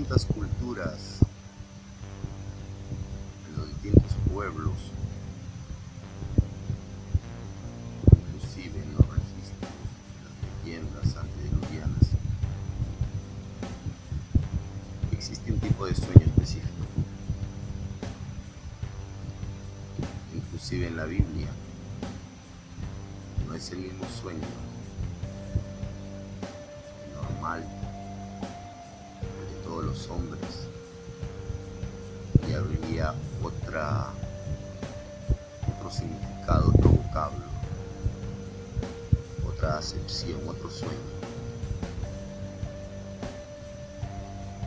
distintas culturas, en los distintos pueblos, inclusive en los registros, las leyendas antediluvianas, existe un tipo de sueño específico. Inclusive en la Biblia no es el mismo sueño normal los hombres y habría otra otro significado, otro vocablo, otra acepción, otro sueño.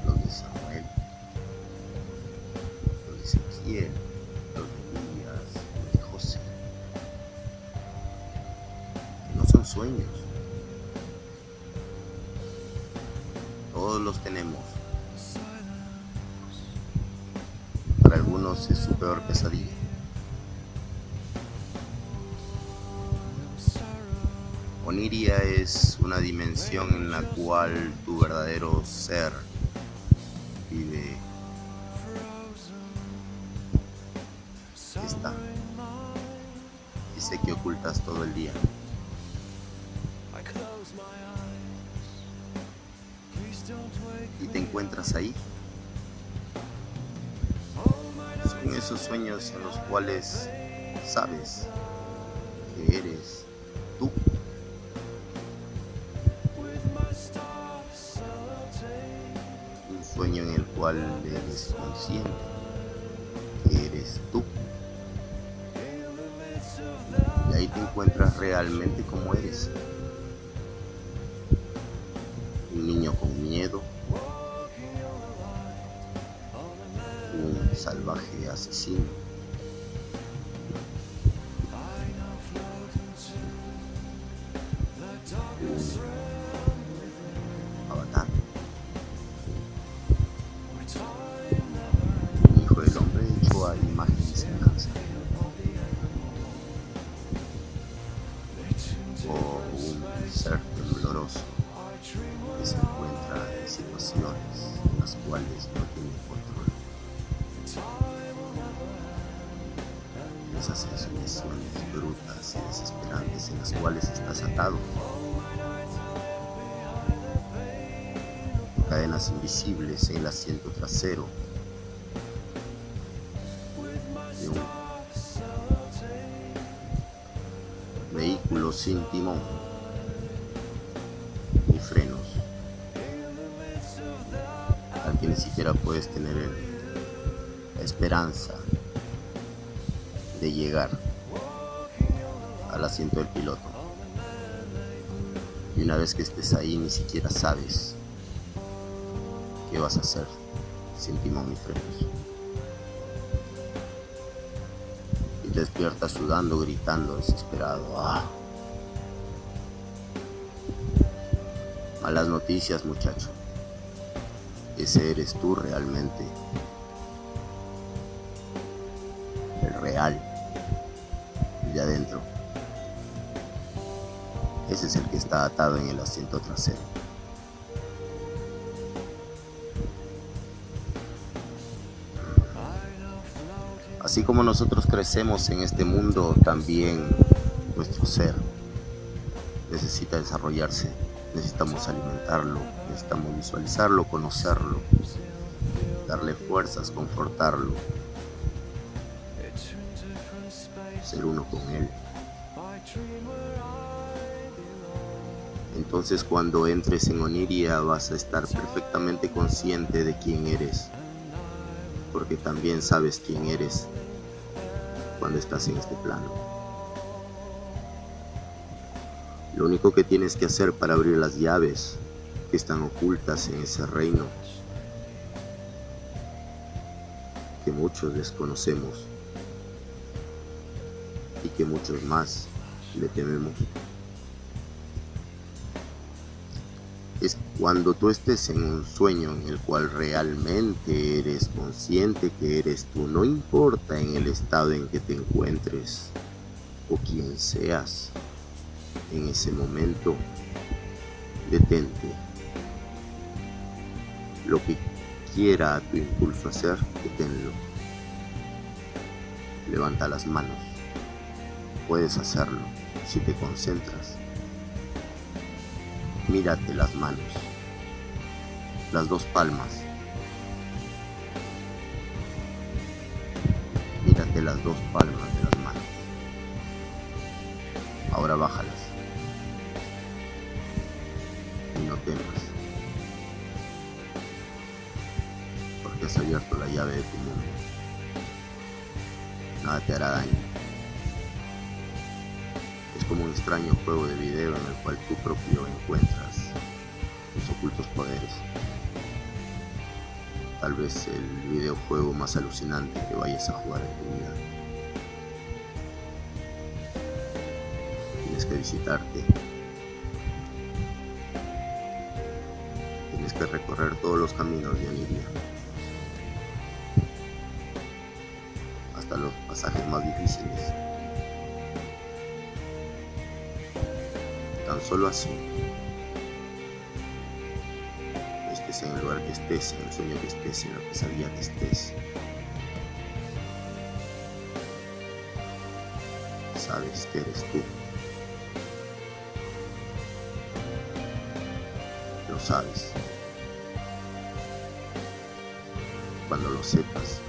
Los de Samuel, los de Ezequiel, los de Elías, los de José, que no son sueños. Todos los tenemos. Para algunos es su peor pesadilla. Oniria es una dimensión en la cual tu verdadero ser vive. Está. Sé que ocultas todo el día. Y te encuentras ahí. Esos sueños en los cuales sabes que eres tú. Un sueño en el cual eres consciente que eres tú. Y ahí te encuentras realmente como eres. Un niño con miedo. Salvaje asesino. Avatar. Hijo del hombre hecho a imagen y semejanza. O un ser tembloroso que se encuentra en situaciones en las cuales no tiene control. Esas situaciones brutas y desesperantes en las cuales estás atado. Cadenas invisibles en el asiento trasero de un vehículo sin timón ni frenos, al que ni siquiera puedes tener el- esperanza de llegar al asiento del piloto. Y una vez que estés ahí ni siquiera sabes qué vas a hacer sin timón ni frenos. Y despiertas sudando, gritando, desesperado. ¡Ah! Malas noticias, muchacho. Ese eres tú realmente. El real. El de adentro. Ese es el que está atado en el asiento trasero. Así como nosotros crecemos en este mundo, también nuestro ser necesita desarrollarse. Necesitamos alimentarlo, necesitamos visualizarlo, conocerlo, darle fuerzas, confortarlo, uno con él. Entonces cuando entres en Oniria vas a estar perfectamente consciente de quién eres, porque también sabes quién eres cuando estás en este plano. Lo único que tienes que hacer para abrir las llaves que están ocultas en ese reino que muchos desconocemos que muchos más le tememos. Es cuando tú estés en un sueño en el cual realmente eres consciente que eres tú, no importa en el estado en que te encuentres o quien seas en ese momento, detente. Lo que quiera tu impulso hacer, deténlo. Levanta las manos. Puedes hacerlo si te concentras. Mírate las manos, las dos palmas. Mírate las dos palmas de las manos. Ahora bájalas. Y no temas. Porque has abierto la llave de tu mundo. Nada te hará daño. Como un extraño juego de video en el cual tú propio encuentras tus ocultos poderes. Tal vez el videojuego más alucinante que vayas a jugar en tu vida. Tienes que visitarte. Tienes que recorrer todos los caminos de Oniria. Hasta los pasajes más difíciles. Tan solo así. Estés en el lugar que estés, en el sueño que estés, en la pesadilla que estés. Sabes que eres tú. Lo sabes. Cuando lo sepas,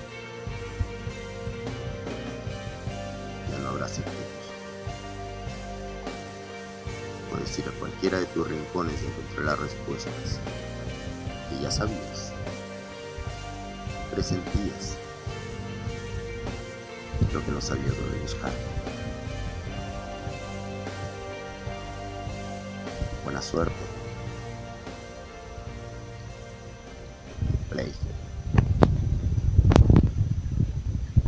Puedes ir a cualquiera de tus rincones y encontrar las respuestas que ya sabías, presentías, lo que no sabías dónde buscar. Buena suerte.